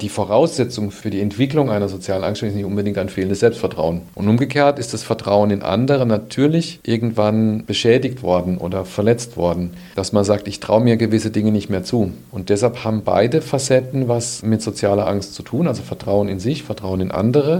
die Voraussetzung für die Entwicklung einer sozialen Angst ist nicht unbedingt ein fehlendes Selbstvertrauen. Und umgekehrt ist das Vertrauen in andere natürlich irgendwann beschädigt worden oder verletzt worden, dass man sagt, ich traue mir gewisse Dinge nicht mehr zu. Und deshalb haben beide Facetten was mit sozialer Angst zu tun, also Vertrauen in sich, Vertrauen in andere